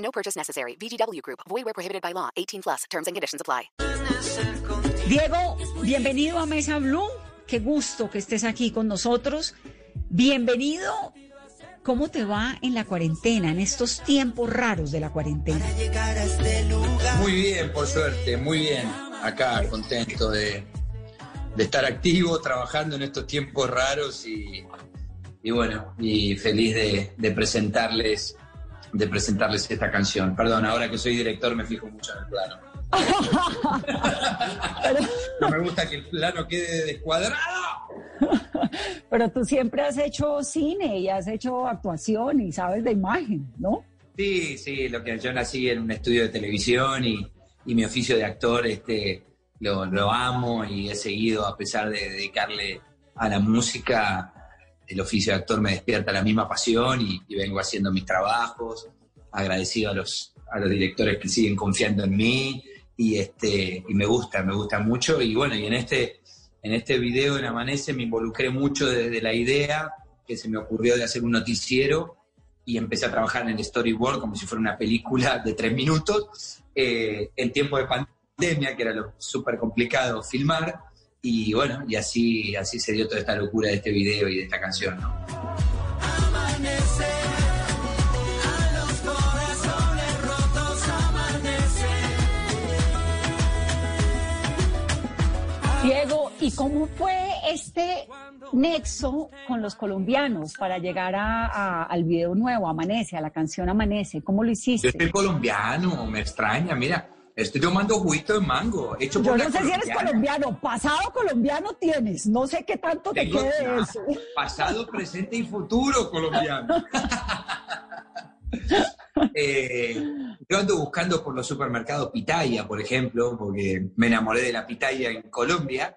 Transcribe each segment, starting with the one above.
No purchase necessary. VGW Group. Void where prohibited by law. 18 plus. Terms and conditions apply. Diego, bienvenido a Mesa Blue. Qué gusto que estés aquí con nosotros. Bienvenido. ¿Cómo te va en la cuarentena, en estos tiempos raros de la cuarentena? Muy bien, por suerte, muy bien. Acá contento de, de estar activo, trabajando en estos tiempos raros y, y bueno, y feliz de, de presentarles de presentarles esta canción. Perdón, ahora que soy director me fijo mucho en el plano. no me gusta que el plano quede descuadrado. Pero tú siempre has hecho cine y has hecho actuación y sabes de imagen, ¿no? Sí, sí, lo que yo nací en un estudio de televisión y, y mi oficio de actor este, lo, lo amo y he seguido a pesar de dedicarle a la música el oficio de actor me despierta la misma pasión y, vengo haciendo mis trabajos, agradecido a los, a los directores que siguen confiando en mí y, este, y me gusta, me gusta mucho. Y bueno, y en este, en este video en Amanece me involucré mucho desde la idea que se me ocurrió de hacer un noticiero y empecé a trabajar en el storyboard como si fuera una película de tres minutos eh, en tiempo de pandemia, que era lo súper complicado filmar y bueno, y así, así se dio toda esta locura de este video y de esta canción, ¿no? Diego, ¿y cómo fue este nexo con los colombianos para llegar a, a, al video nuevo, Amanece, a la canción Amanece? ¿Cómo lo hiciste? Yo soy colombiano, me extraña, mira. Estoy tomando juguito de mango. Hecho Yo por no la sé si eres colombiano, pasado colombiano tienes, no sé qué tanto te quede nada. eso. Pasado, presente y futuro colombiano. Eh, yo ando buscando por los supermercados pitaya, por ejemplo, porque me enamoré de la pitaya en Colombia.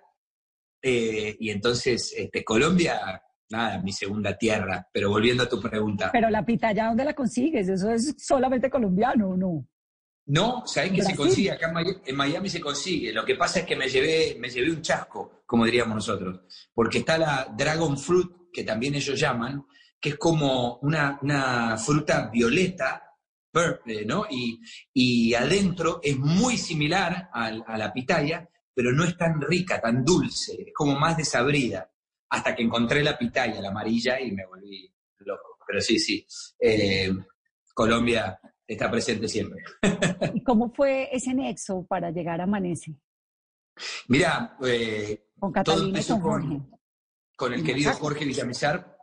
Eh, y entonces, este, Colombia, nada, mi segunda tierra. Pero volviendo a tu pregunta. Pero la pitaya, ¿dónde la consigues? ¿Eso es solamente colombiano o no? No, ¿sabés que se consigue? Acá en Miami, en Miami se consigue. Lo que pasa es que me llevé, me llevé un chasco, como diríamos nosotros. Porque está la Dragon Fruit, que también ellos llaman, que es como una, una fruta violeta, purple, ¿no? Y, y adentro es muy similar a, la pitaya, pero no es tan rica, tan dulce, es como más desabrida. Hasta que encontré la pitaya, la amarilla, y me volví loco. Pero sí, sí. eh, Colombia está presente siempre. ¿Y cómo fue ese nexo para llegar a Amanece? Mira, eh, Con Catalina y con Jorge. con, con el querido Jorge Villamizar,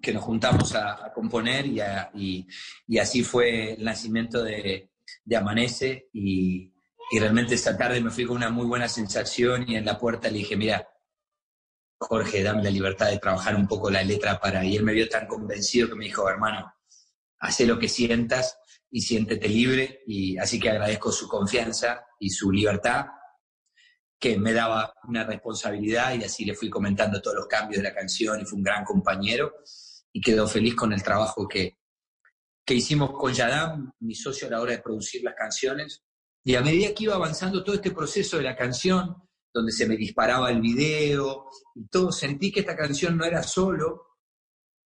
que nos juntamos a, a componer y, a- y- y así fue el nacimiento de, de Amanece y, y realmente esa tarde me fui con una muy buena sensación y en la puerta le dije, mira, Jorge, dame la libertad de trabajar un poco la letra para... Y él me vio tan convencido que me dijo, hermano, haz lo que sientas y siéntete libre. Y así que agradezco su confianza y su libertad que me daba una responsabilidad y así le fui comentando todos los cambios de la canción y fue un gran compañero y quedó feliz con el trabajo que, que hicimos con Yadam, mi socio a la hora de producir las canciones. Y a medida que iba avanzando todo este proceso de la canción, donde se me disparaba el video y todo, sentí que esta canción no era solo,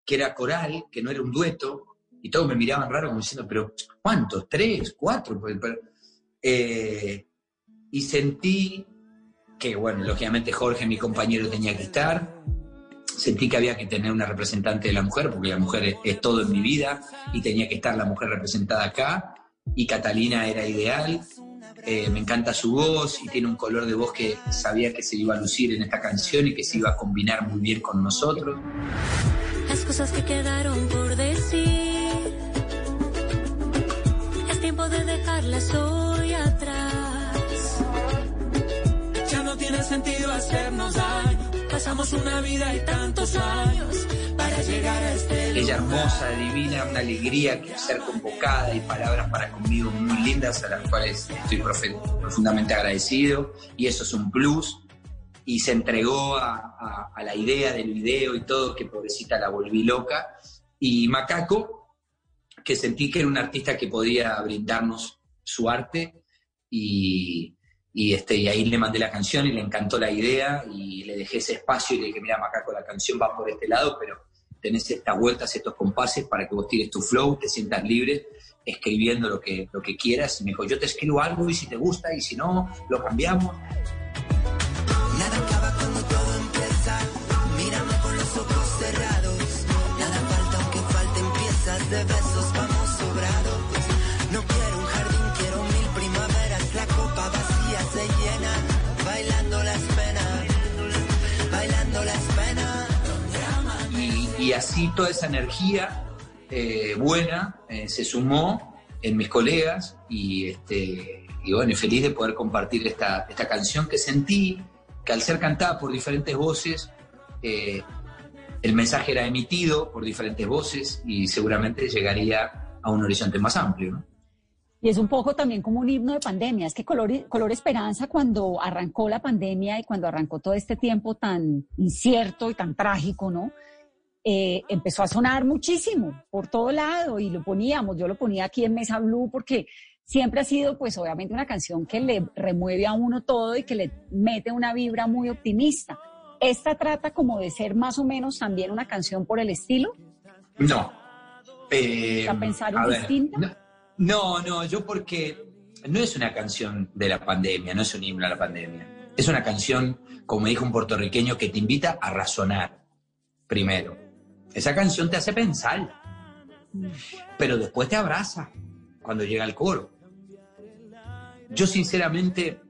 que era coral, que no era un dueto, y todos me miraban raro como diciendo, pero ¿cuántos? ¿Tres? ¿Cuatro? Eh, y sentí que, bueno, lógicamente Jorge, mi compañero, tenía que estar. Sentí que había que tener una representante de la mujer, porque la mujer es, es todo en mi vida, y tenía que estar la mujer representada acá. Y Catalina era ideal. Eh, me encanta su voz y tiene un color de voz que sabía que se iba a lucir en esta canción y que se iba a combinar muy bien con nosotros. Las cosas que quedaron por dejarlas hoy atrás. Ya no tiene sentido hacernos daño. pasamos una vida y tantos años para llegar a este Ella hermosa, divina, una alegría que ser convocada y palabras para conmigo muy lindas a las cuales estoy profundamente agradecido y eso es un plus y se entregó a, a- a la idea del video y todo que pobrecita la volví loca y Macaco que sentí que era un artista que podía brindarnos su arte y, y, este, y ahí le mandé la canción y le encantó la idea y le dejé ese espacio y le dije, mira Macaco, la canción va por este lado, pero tenés estas vueltas, estos compases para que vos tires tu flow, te sientas libre escribiendo lo que, lo que quieras. Y me dijo, yo te escribo algo y si te gusta y si no, lo cambiamos. Nada acaba Y, así toda esa energía eh, buena eh, se sumó en mis colegas y, este, y bueno, feliz de poder compartir esta, esta canción que sentí que al ser cantada por diferentes voces, eh, el mensaje era emitido por diferentes voces y seguramente llegaría a un horizonte más amplio. Y es un poco también como un himno de pandemia. Es que Color, Color Esperanza, cuando arrancó la pandemia y cuando arrancó todo este tiempo tan incierto y tan trágico, ¿no? Eh, empezó a sonar muchísimo por todo lado y lo poníamos. Yo lo ponía aquí en Mesa Blue porque siempre ha sido, pues, obviamente una canción que le remueve a uno todo y que le mete una vibra muy optimista. Esta trata como de ser más o menos también una canción por el estilo. No. Eh, ¿A pensar a en ver, distinta? No, no, no, yo porque no es una canción de la pandemia, no es un himno a la pandemia. Es una canción, como dijo un puertorriqueño, que te invita a razonar primero. Esa canción te hace pensar, pero después te abraza cuando llega el coro. Yo sinceramente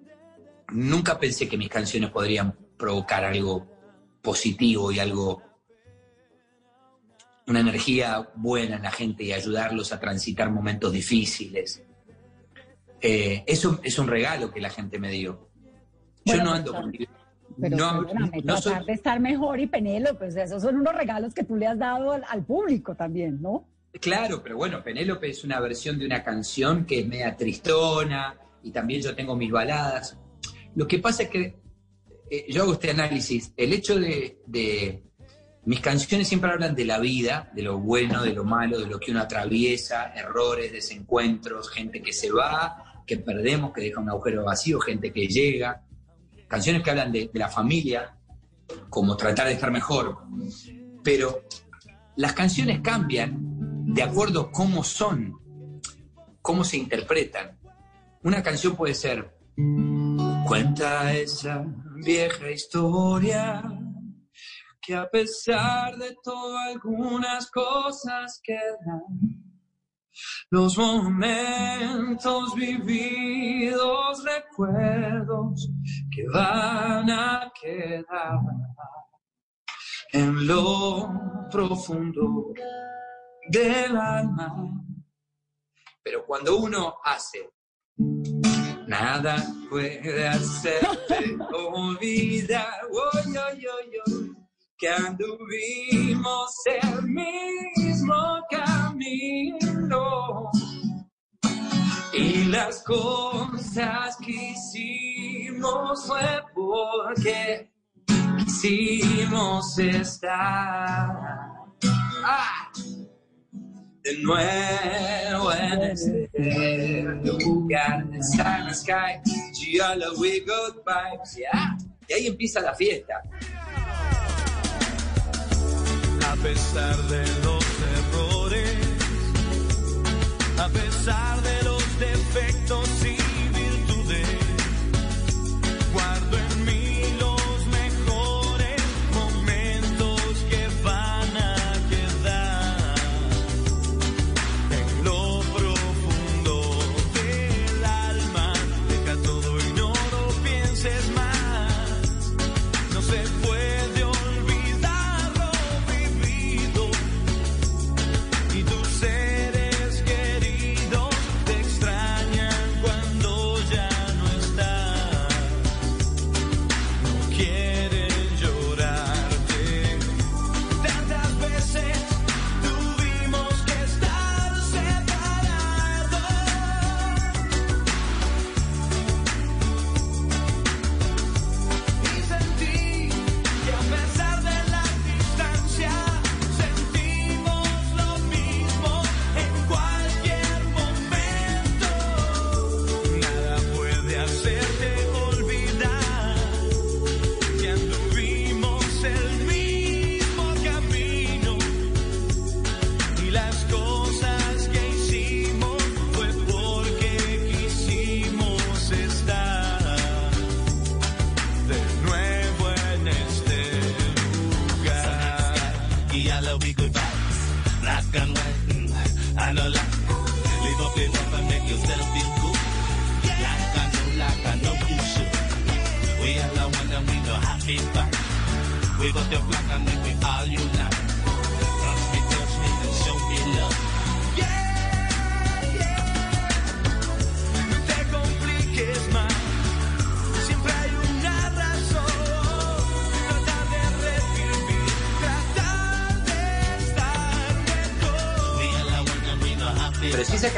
nunca pensé que mis canciones podrían provocar algo positivo y algo una energía buena en la gente y ayudarlos a transitar momentos difíciles. Eh, eso es un regalo que la gente me dio. Yo Bueno, no ando pero- con... Pero no, perdóname, no soy- tratar de estar mejor y Penélope, pues esos son unos regalos que tú le has dado al, al público también, ¿no? Claro, pero bueno, Penélope es una versión de una canción que es media tristona y también yo tengo mis baladas. Lo que pasa es que eh, yo hago este análisis. El hecho de, de- Mis canciones siempre hablan de la vida, de lo bueno, de lo malo, de lo que uno atraviesa, errores, desencuentros, gente que se va, que perdemos, que deja un agujero vacío, gente que llega. Canciones que hablan de, la familia, como tratar de estar mejor. Pero las canciones cambian de acuerdo a cómo son, cómo se interpretan. Una canción puede ser, cuenta esa vieja historia, que a pesar de todo algunas cosas quedan. Los momentos vividos, recuerdos van a quedar en lo profundo del alma. Pero cuando uno hace, nada puede hacerte olvidar que anduvimos el mismo camino. Y las cosas que hicimos fue porque quisimos estar ah, de nuevo en este lugar Silent Sky. Giallo, we good vibes, yeah. Y ahí empieza la fiesta. A pesar de los errores, a pesar de los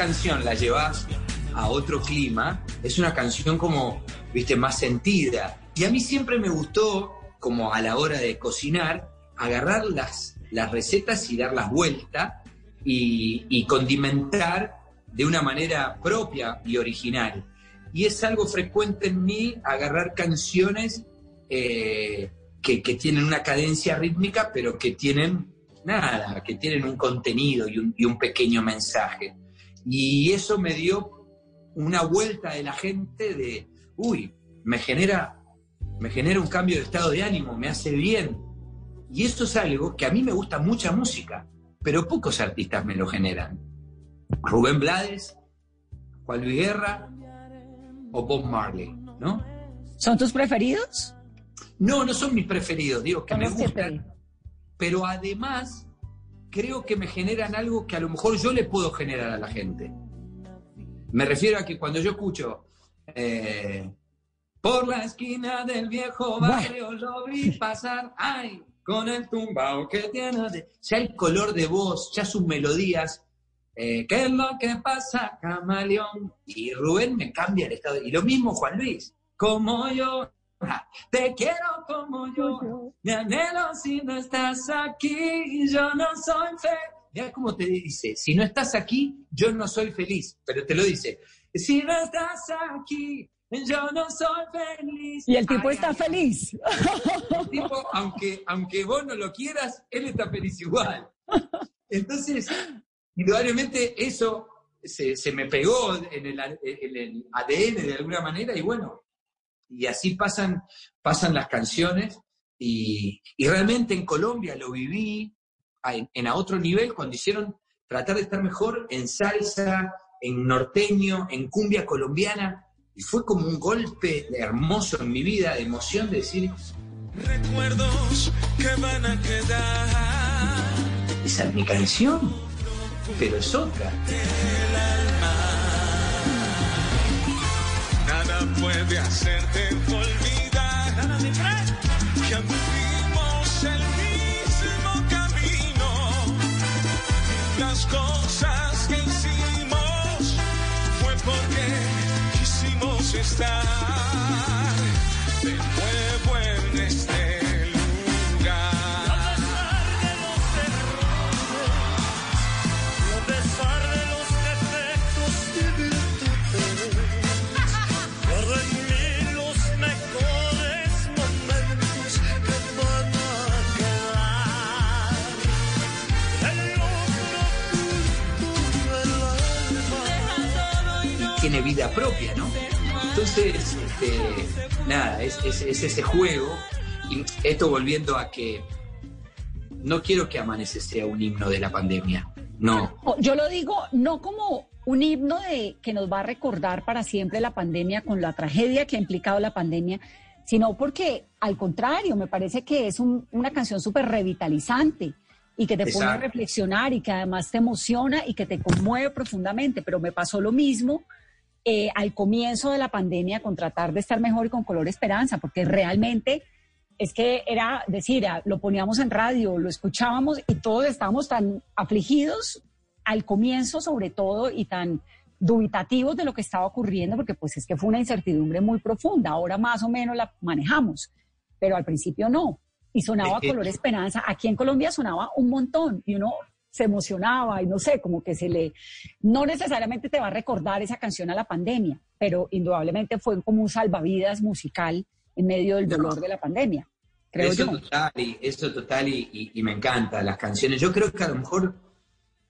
canción la llevas a otro clima, es una canción como, viste, más sentida. Y a mí siempre me gustó, como a la hora de cocinar, agarrar las, las recetas y darlas vuelta y, condimentar de una manera propia y original. Y es algo frecuente en mí agarrar canciones eh, que, que tienen una cadencia rítmica, pero que tienen nada, que tienen un contenido y un pequeño mensaje. Y eso me dio una vuelta de la gente de, uy, me genera, me genera un cambio de estado de ánimo, me hace bien. Y esto es algo que a mí me gusta mucha música, pero pocos artistas me lo generan. Rubén Blades, Juan Luis Guerra o Bob Marley, ¿no? ¿Son tus preferidos? No, no son mis preferidos, digo que me gustan, pero además creo que me generan algo que a lo mejor yo le puedo generar a la gente. Me refiero a que cuando yo escucho eh, por la esquina del viejo barrio lo vi pasar, ay, con el tumbao que tiene, de-". ya el color de voz, ya sus melodías, eh, ¿qué es lo que pasa, camaleón? Y Rubén me cambia el estado. Y lo mismo Juan Luis, como yo, te quiero como yo, me anhelo si no estás aquí, yo no soy feliz. Mira cómo te dice, si no estás aquí, yo no soy feliz, pero te lo dice, si no estás aquí, yo no soy feliz. Y el tipo Ay, está ay, feliz. el tipo, aunque, aunque vos no lo quieras, él está feliz igual. Entonces, indudablemente eso se, se me pegó en el, en el ADN de alguna manera y bueno, y así pasan, pasan las canciones y, y realmente en Colombia lo viví en, a otro nivel cuando hicieron tratar de estar mejor en salsa, en norteño, en cumbia colombiana y fue como un golpe hermoso en mi vida de emoción de decir, Recuerdos que van a quedar. esa es mi canción, pero es otra. Puede hacerte olvidar. Que anduvimos el mismo camino. Las cosas que hicimos fue porque quisimos estar vida propia, ¿no? Entonces, este, nada, es, es- es ese juego. Y esto volviendo a que no quiero que Amanece sea un himno de la pandemia. No. Yo lo digo no como un himno de que nos va a recordar para siempre la pandemia con la tragedia que ha implicado la pandemia, sino porque al contrario, me parece que es un- una canción súper revitalizante y que te pone a Exacto. reflexionar y que además te emociona y que te conmueve profundamente. Pero me pasó lo mismo eh, al comienzo de la pandemia con tratar de estar mejor y con color esperanza, porque realmente es que era decir, ah, lo poníamos en radio, lo escuchábamos y todos estábamos tan afligidos al comienzo sobre todo y tan dubitativos de lo que estaba ocurriendo, porque pues es que fue una incertidumbre muy profunda, ahora más o menos la manejamos, pero al principio no. Y sonaba color esperanza, aquí en Colombia sonaba un montón y uno se emocionaba y no sé, como que se le, no necesariamente te va a recordar esa canción a la pandemia, pero indudablemente fue como un salvavidas musical en medio del dolor de la pandemia, creo eso yo. total, y, eso total y, y- y me encanta las canciones. Yo creo que a lo mejor,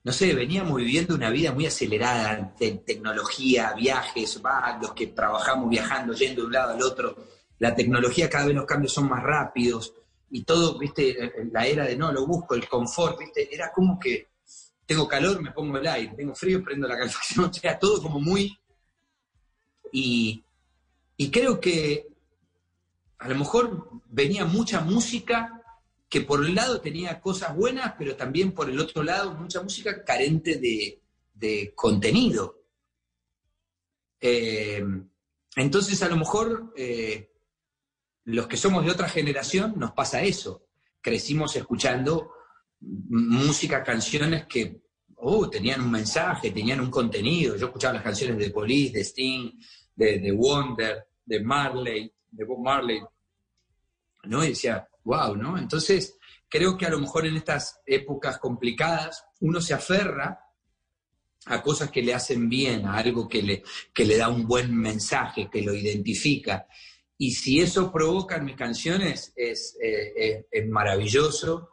no sé, veníamos viviendo una vida muy acelerada de tecnología, viajes, va, los que trabajamos viajando, yendo de un lado al otro. La tecnología cada vez los cambios son más rápidos y todo, viste, la era de no, lo busco, el confort, viste, era como que tengo calor, me pongo el aire, tengo frío, prendo la calefacción, o sea, todo como muy... Y, y creo que a lo mejor venía mucha música que por un lado tenía cosas buenas, pero también por el otro lado mucha música carente de, de contenido. Eh, entonces a lo mejor eh, los que somos de otra generación nos pasa eso. Crecimos escuchando música, canciones que uh, tenían un mensaje, tenían un contenido. Yo escuchaba las canciones de Police, de Sting, de, de Wonder, de Marley, de Bob Marley, ¿no? Y decía, wow, ¿no? Entonces, creo que a lo mejor en estas épocas complicadas uno se aferra a cosas que le hacen bien, a algo que le, que le da un buen mensaje, que lo identifica. Y si eso provoca en mis canciones, es, eh, es- maravilloso.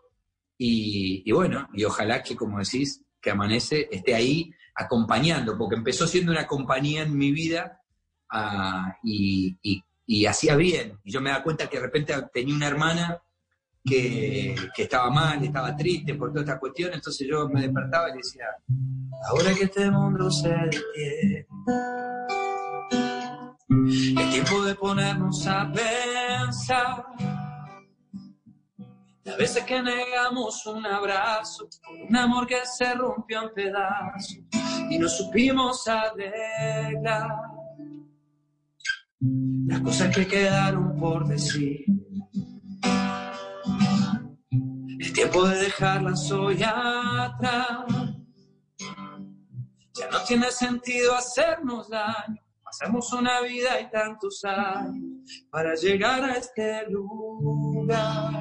Y, bueno, y ojalá que, como decís, que Amanece esté ahí acompañando, porque empezó siendo una compañía en mi vida ah, y, hacía bien. Y yo me daba cuenta que de repente tenía una hermana que, que estaba mal, estaba triste por toda esta cuestión, entonces yo me despertaba y decía, ahora que este mundo se detiene, tiempo de ponernos a pensar. Las veces que negamos un abrazo, un amor que se rompió en pedazos y no supimos arreglar. Las cosas que quedaron por decir. Es tiempo de dejarlas hoy atrás. Ya no tiene sentido hacernos daño. Pasamos una vida y tantos años para llegar a este lugar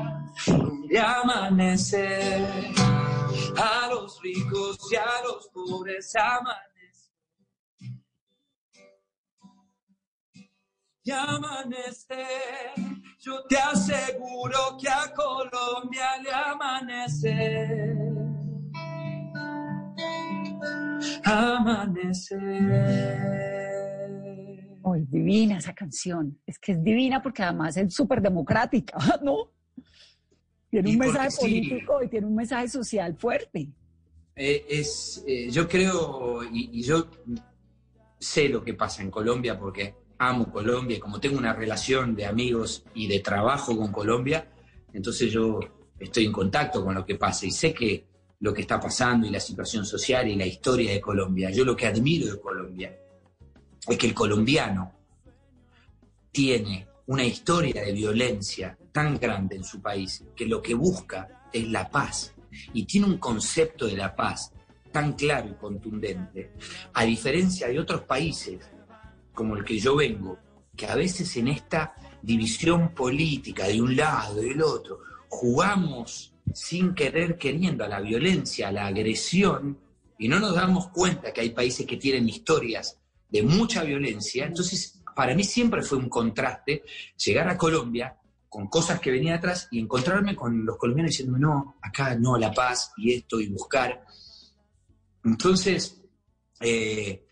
donde amanece. A los ricos y a los pobres amanece. Y amanece. Yo te aseguro que a Colombia le amanece. Amanece. Oh, es divina esa canción. Es que es divina porque además es súper democrática, ¿no? Tiene un mensaje sí. político y tiene un mensaje social fuerte. Eh, es, eh, yo creo, y, y yo sé lo que pasa en Colombia porque amo Colombia y como tengo una relación de amigos y de trabajo con Colombia, entonces yo estoy en contacto con lo que pasa y sé que lo que está pasando y la situación social y la historia de Colombia. Yo lo que admiro de Colombia es que el colombiano tiene una historia de violencia tan grande en su país que lo que busca es la paz. Y tiene un concepto de la paz tan claro y contundente, a diferencia de otros países como el que yo vengo, que a veces en esta división política de un lado y del otro, jugamos sin querer queriendo a la violencia, a la agresión, y no nos damos cuenta que hay países que tienen historias de mucha violencia. Entonces, para mí siempre fue un contraste llegar a Colombia con cosas que venía atrás y encontrarme con los colombianos diciendo, no, acá no, la paz y esto y buscar. Entonces, eh,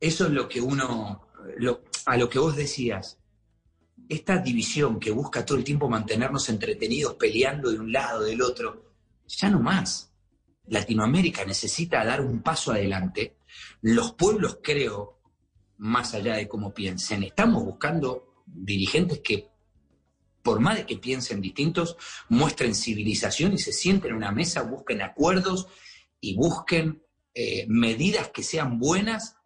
eso es lo que uno, a lo que vos decías, esta división que busca todo el tiempo mantenernos entretenidos peleando de un lado, del otro, ya no más. Latinoamérica necesita dar un paso adelante. Los pueblos, creo, más allá de cómo piensen, estamos buscando dirigentes que, por más de que piensen distintos, muestren civilización y se sienten en una mesa, busquen acuerdos y busquen eh, medidas que sean buenas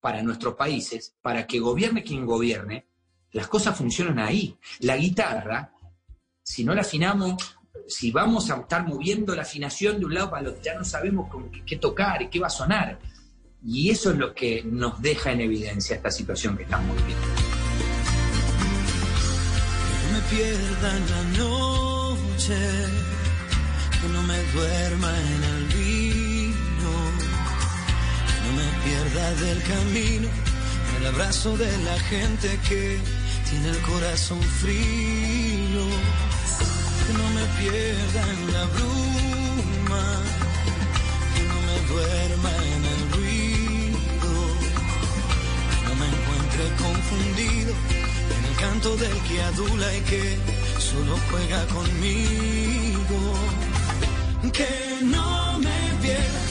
para nuestros países, para que gobierne quien gobierne, las cosas funcionan ahí. La guitarra, si no la afinamos, si vamos a estar moviendo la afinación de un lado para el otro, ya no sabemos con qué, qué tocar y qué va a sonar. Y eso es lo que nos deja en evidencia esta situación que estamos viviendo. Que no me pierda en la noche, que no me duerma en el vino, que no me pierda del camino, el abrazo de la gente que tiene el corazón frío, que no me pierda en la bruma, que no me duerma en confundido en el canto del que adula y que solo juega conmigo. Que no me pierda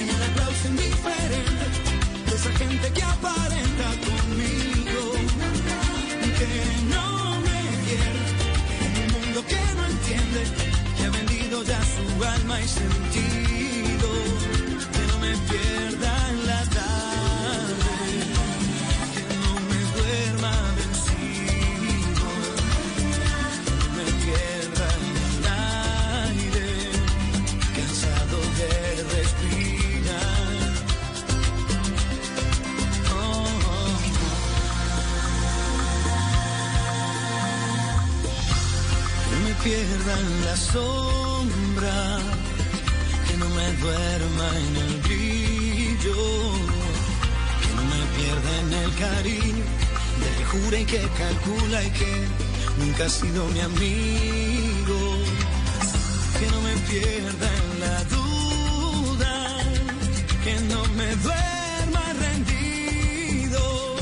en el aplauso indiferente de esa gente que aparenta conmigo. Que no me pierda en un mundo que no entiende, que ha vendido ya su alma y sentido. En la sombra, que no me duerma en el brillo, que no me pierda en el cariño, del que jura y que calcula y que nunca ha sido mi amigo, que no me pierda en la duda, que no me duerma rendido,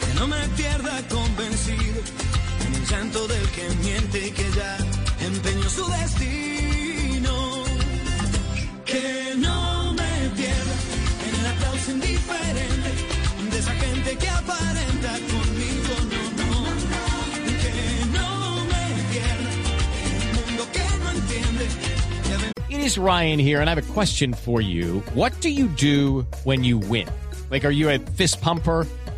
que no me pierda convencido en el llanto del que miente y que ya empeñó su destino. Que no me pierda en el aplauso indiferente de esa gente que aparenta conmigo, no, no. Que no me pierda en un mundo que no entiende. It is Ryan here, and I have a question for you. What do you do when you win? Like, are you a fist pumper?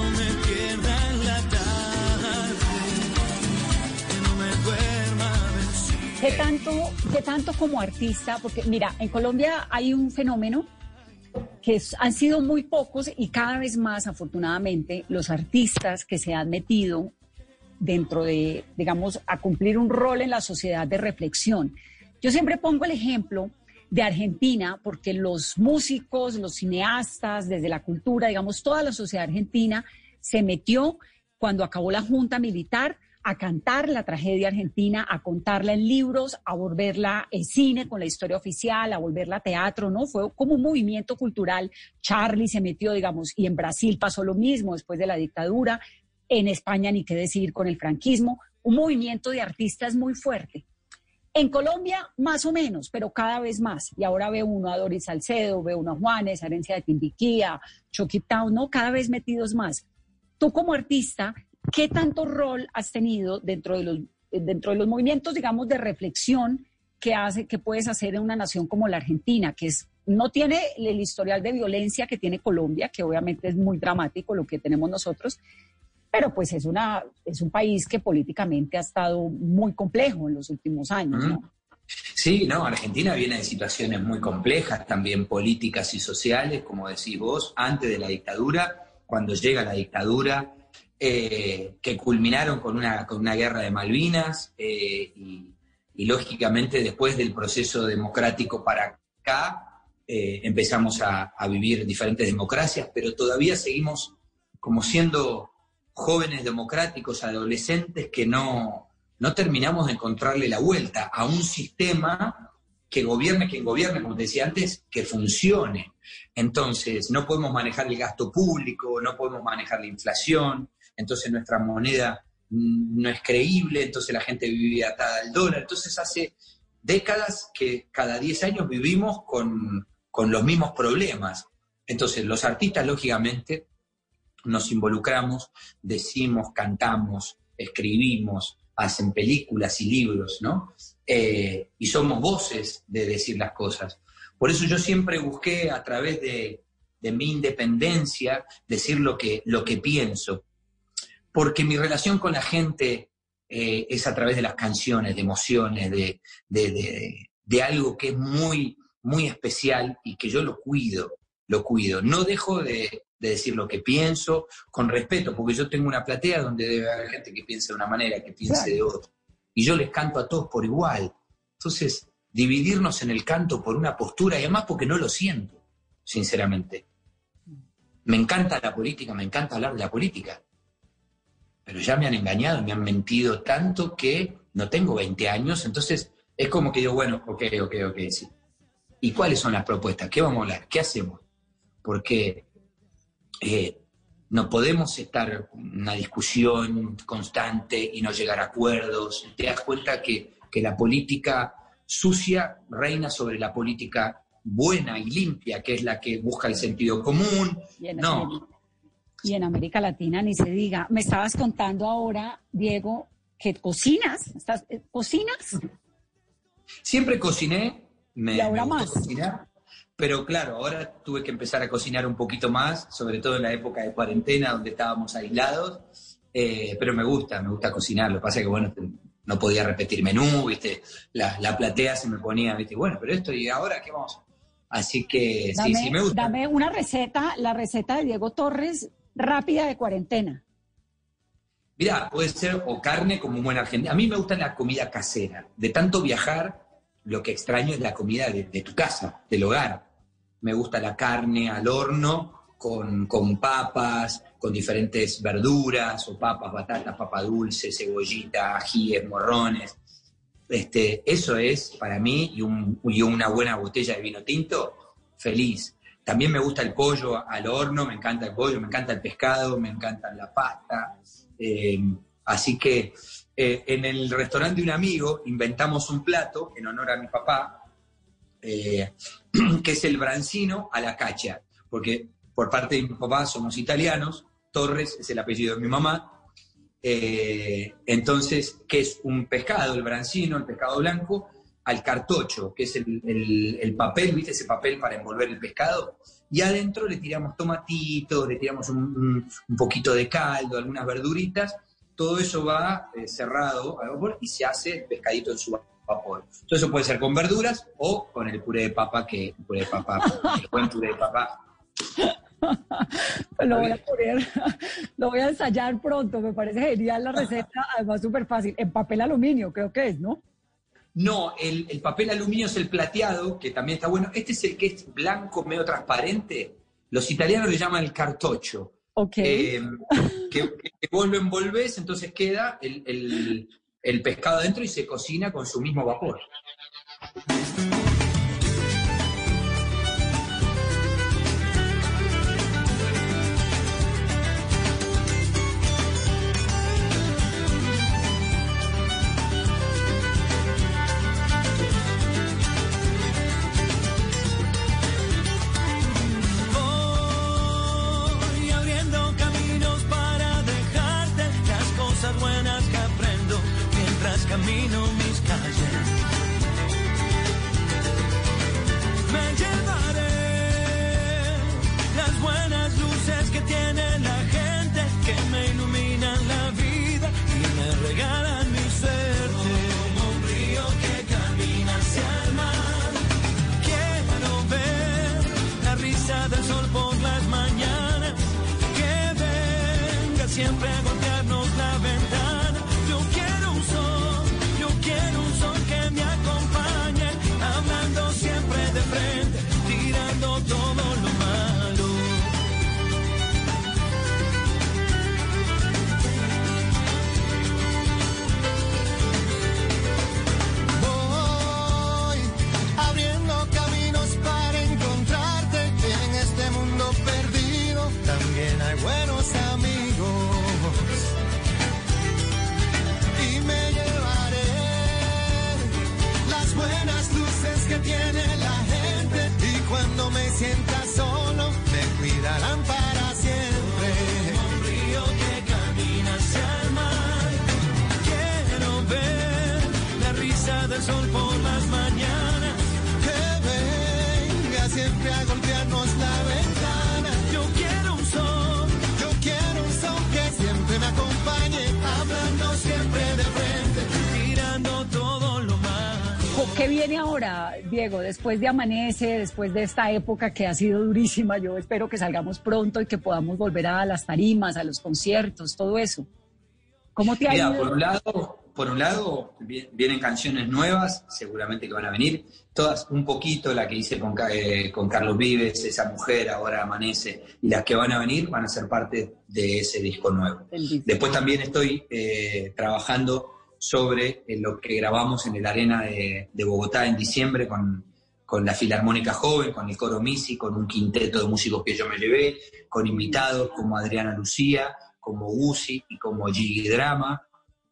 me pierda ¿Qué tanto, ¿Qué tanto como artista? Porque mira, en Colombia hay un fenómeno que han sido muy pocos y cada vez más, afortunadamente, los artistas que se han metido dentro de, digamos, a cumplir un rol en la sociedad de reflexión. Yo siempre pongo el ejemplo de Argentina, porque los músicos, los cineastas, desde la cultura, digamos, toda la sociedad argentina se metió cuando acabó la junta militar a cantar la tragedia argentina, a contarla en libros, a volverla en cine con la historia oficial, a volverla teatro, ¿no? Fue como un movimiento cultural. Charlie se metió, digamos, y en Brasil pasó lo mismo después de la dictadura, en España ni qué decir con el franquismo, un movimiento de artistas muy fuerte. En Colombia, más o menos, pero cada vez más. Y ahora ve uno a Doris Salcedo, ve uno a Juanes, Herencia de Timbiquía, Town, ¿no? Cada vez metidos más. Tú como artista, ¿qué tanto rol has tenido dentro de los, dentro de los movimientos, digamos, de reflexión que, hace, que puedes hacer en una nación como la Argentina, que es, no tiene el historial de violencia que tiene Colombia, que obviamente es muy dramático lo que tenemos nosotros, pero pues es, una, es un país que políticamente ha estado muy complejo en los últimos años, ¿no? Sí, no, Argentina viene de situaciones muy complejas, también políticas y sociales, como decís vos, antes de la dictadura, cuando llega la dictadura, eh, que culminaron con una, con una guerra de Malvinas eh, y, lógicamente después del proceso democrático para acá eh, empezamos a, a vivir diferentes democracias, pero todavía seguimos como siendo jóvenes democráticos, adolescentes que no, no terminamos de encontrarle la vuelta a un sistema que gobierne quien gobierne, como te decía antes, que funcione. Entonces, no podemos manejar el gasto público, no podemos manejar la inflación, entonces nuestra moneda no es creíble, entonces la gente vive atada al dólar. Entonces, hace décadas que cada 10 años vivimos con, con los mismos problemas. Entonces, los artistas, lógicamente, nos involucramos, decimos, cantamos, escribimos, hacen películas y libros, ¿no? Eh, y somos voces de decir las cosas. Por eso yo siempre busqué a través de, de mi independencia decir lo que, lo que pienso, porque mi relación con la gente eh, es a través de las canciones, de emociones, de, de, de, de algo que es muy, muy especial y que yo lo cuido, lo cuido. No dejo de, de decir lo que pienso con respeto, porque yo tengo una platea donde debe haber gente que piense de una manera, que piense claro. de otra. Y yo les canto a todos por igual. Entonces, dividirnos en el canto por una postura, y además porque no lo siento, sinceramente. Me encanta la política, me encanta hablar de la política. Pero ya me han engañado, me han mentido tanto que no tengo 20 años, entonces es como que digo, bueno, ok, ok, ok, sí. ¿Y cuáles son las propuestas? ¿Qué vamos a hablar? ¿Qué hacemos? Porque eh, no podemos estar en una discusión constante y no llegar a acuerdos. Te das cuenta que, que, la política sucia reina sobre la política buena y limpia, que es la que busca el sentido común. No. Y en América Latina ni se diga. Me estabas contando ahora, Diego, que cocinas. ¿Estás, ¿Cocinas? Siempre cociné, me, Y ahora me más. cocinar, pero claro, ahora tuve que empezar a cocinar un poquito más, sobre todo en la época de cuarentena donde estábamos aislados, eh, pero me gusta, me gusta cocinar, lo que pasa es que bueno, no podía repetir menú, viste, la, la platea se me ponía, viste, bueno, pero esto y ahora qué vamos. Así que Dame, sí, sí me gusta. dame una receta, la receta de Diego Torres, rápida de cuarentena. Mira, puede ser o carne como un buen argentino. A mí me gusta la comida casera. De tanto viajar, lo que extraño es la comida de, tu casa, del hogar. Me gusta la carne al horno con, con papas, con diferentes verduras, o papas, batatas, papa dulce, cebollita, ajíes, morrones. Este, eso es para mí y, un- y una buena botella de vino tinto, feliz. También me gusta el pollo al horno, me encanta el pollo, me encanta el pescado, me encanta la pasta. Eh, así que eh, en el restaurante de un amigo inventamos un plato en honor a mi papá, eh, que es el brancino a la cacha, porque por parte de mi papá somos italianos, Torres es el apellido de mi mamá, entonces, ¿qué es un pescado, el brancino, el pescado blanco, al cartocho, que es el, el- el papel, ¿viste? Ese papel para envolver el pescado. Y adentro le tiramos tomatitos, le tiramos un, poquito de caldo, algunas verduritas. Todo eso va eh, cerrado al vapor y se hace el pescadito en su vapor. Todo eso puede ser con verduras o con el puré de papa, que el puré de papa, buen puré de papa Pues lo voy a poner, lo voy a ensayar pronto, me parece genial la receta, además súper fácil, en papel aluminio creo que es, ¿no? No, el, el papel aluminio es el plateado, que también está bueno. Este es el que es blanco, medio transparente. Los italianos le llaman el cartocho. Ok. Eh, que, que vos lo envolvés, entonces queda el, el- el pescado adentro y se cocina con su mismo vapor. Por las mañanas. Que venga siempre a ¿Qué viene ahora, Diego? Después de Amanece, después de esta época que ha sido durísima, yo espero que salgamos pronto y que podamos volver a las tarimas, a los conciertos, todo eso. ¿Cómo te ha Mira, ido? por un lado, por un lado vi- vienen canciones nuevas, seguramente que van a venir, todas un poquito, la que hice con, eh, con Carlos Vives, esa mujer ahora amanece, y las que van a venir van a ser parte de ese disco nuevo. Después también estoy eh, trabajando sobre eh, lo que grabamos en el Arena de, Bogotá en diciembre con, con la Filarmónica Joven, con el Coro Misi, con un quinteto de músicos que yo me llevé, con invitados como Adriana Lucía, como Gusi y como Gigi Drama,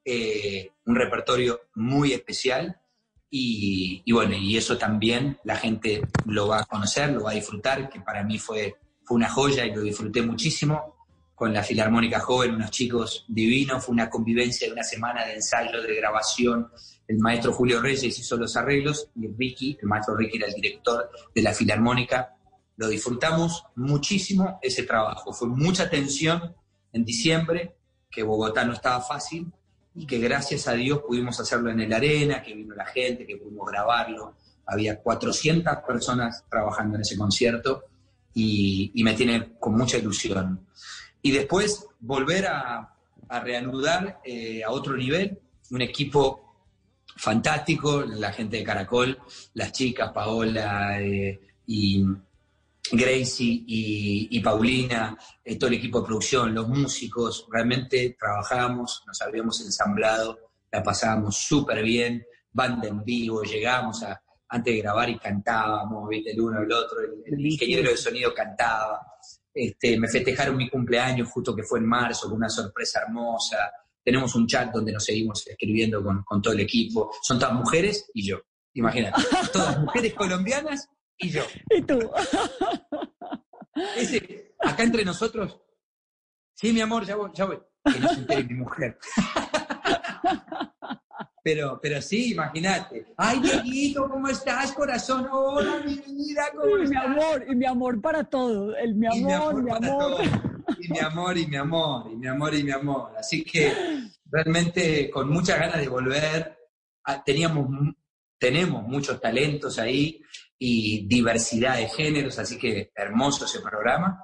eh, un repertorio muy especial y, y bueno, y eso también la gente lo va a conocer, lo va a disfrutar, que para mí fue, fue una joya y lo disfruté muchísimo con la Filarmónica Joven, unos chicos divinos, fue una convivencia de una semana de ensayo, de grabación. El maestro Julio Reyes hizo los arreglos y Ricky, el maestro Ricky era el director de la Filarmónica. Lo disfrutamos muchísimo ese trabajo. Fue mucha tensión en diciembre, que Bogotá no estaba fácil y que gracias a Dios pudimos hacerlo en el arena, que vino la gente, que pudimos grabarlo. Había 400 personas trabajando en ese concierto y, y me tiene con mucha ilusión y después volver a, reanudar eh, a otro nivel, un equipo fantástico, la gente de Caracol, las chicas, Paola eh, y Gracie y, Paulina, eh, todo el equipo de producción, los músicos, realmente trabajamos, nos habíamos ensamblado, la pasábamos súper bien, banda en vivo, llegamos a, antes de grabar y cantábamos, ¿viste? el uno, el otro, el ingeniero de sonido cantaba, este, me festejaron mi cumpleaños justo que fue en marzo, con una sorpresa hermosa. Tenemos un chat donde nos seguimos escribiendo con, todo el equipo. Son todas mujeres y yo. Imagínate, todas mujeres colombianas y yo. ¿Y tú? Ese, acá entre nosotros, sí, mi amor, ya voy, ya voy. Que no se entere mi mujer. Pero, pero sí, imagínate. Ay, Dieguito, ¿cómo estás, corazón? Hola, mi vida, ¿cómo y estás? mi amor, y mi amor para todo. El mi amor, y mi amor. Y mi amor, y mi amor, y mi amor, y mi amor. Así que realmente con muchas ganas de volver. Ah, teníamos, tenemos muchos talentos ahí y diversidad de géneros, así que hermoso ese programa.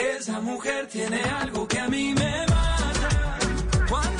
Esa mujer tiene algo que a mí me mata.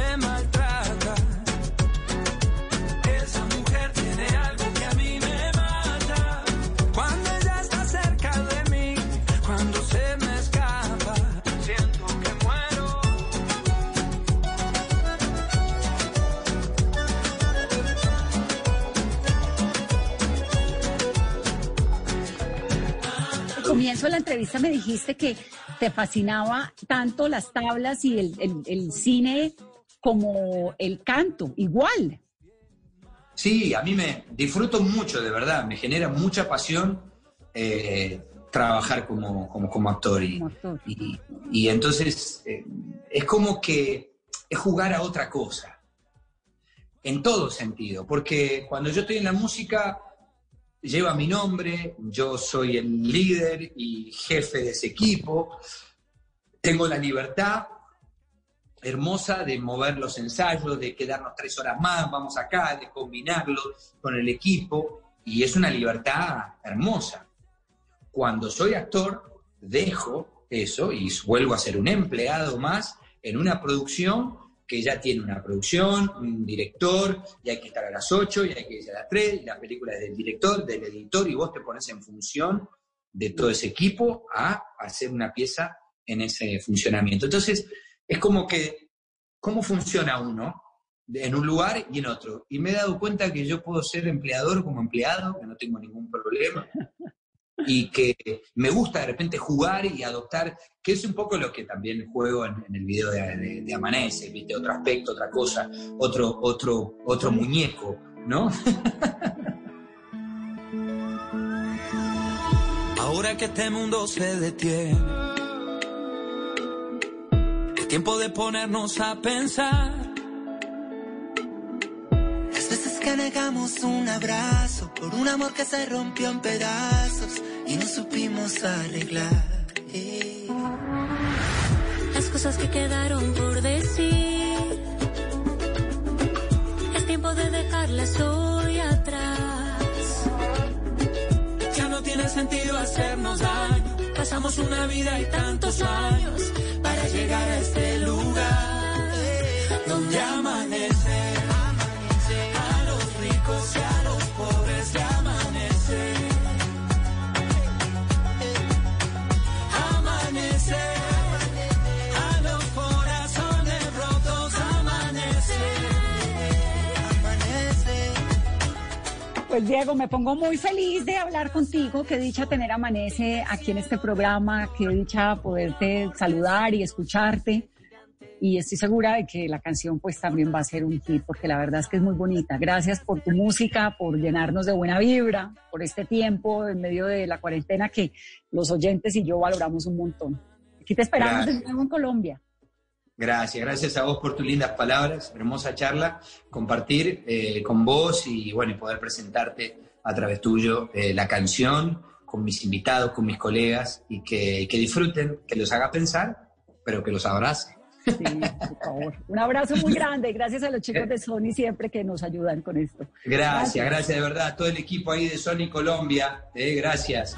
entrevista me dijiste que te fascinaba tanto las tablas y el, el- el cine como el canto, igual. Sí, a mí me disfruto mucho, de verdad, me genera mucha pasión eh, trabajar como, como, como actor. Y, Como actor. y- y entonces eh, es como que es jugar a otra cosa, en todo sentido, porque cuando yo estoy en la música lleva mi nombre, yo soy el líder y jefe de ese equipo, tengo la libertad hermosa de mover los ensayos, de quedarnos tres horas más, vamos acá, de combinarlo con el equipo, y es una libertad hermosa. Cuando soy actor, dejo eso y vuelvo a ser un empleado más en una producción que ya tiene una producción, un director, y hay que estar a las 8, y hay que ir a las 3, y la película es del director, del editor, y vos te pones en función de todo ese equipo a hacer una pieza en ese funcionamiento. Entonces, es como que cómo funciona uno en un lugar y en otro. Y me he dado cuenta que yo puedo ser empleador como empleado, que no tengo ningún problema, y que me gusta de repente jugar y adoptar, que es un poco lo que también juego en, el video de, de, de, Amanece, ¿viste? otro aspecto, otra cosa, otro, otro, otro muñeco, ¿no? Ahora que este mundo se detiene, es tiempo de ponernos a pensar. Las veces que negamos un abrazo por un amor que se rompió en pedazos y no supimos arreglar. Eh. Las cosas que quedaron por decir, es tiempo de dejarlas hoy atrás. Ya no tiene sentido hacernos daño. Pasamos una vida y tantos años para llegar a este lugar donde amanece. Pues Diego, me pongo muy feliz de hablar contigo. Qué dicha tener Amanece aquí en este programa. Qué dicha poderte saludar y escucharte. Y estoy segura de que la canción pues también va a ser un hit porque la verdad es que es muy bonita. Gracias por tu música, por llenarnos de buena vibra, por este tiempo en medio de la cuarentena que los oyentes y yo valoramos un montón. Aquí te esperamos de nuevo en Colombia. Gracias, gracias a vos por tus lindas palabras, hermosa charla, compartir eh, con vos y bueno, y poder presentarte a través tuyo eh, la canción con mis invitados, con mis colegas y que, que disfruten, que los haga pensar, pero que los abrace. Sí, por favor. Un abrazo muy grande. Gracias a los chicos de Sony siempre que nos ayudan con esto. Gracias, gracias de verdad a todo el equipo ahí de Sony Colombia, eh, gracias.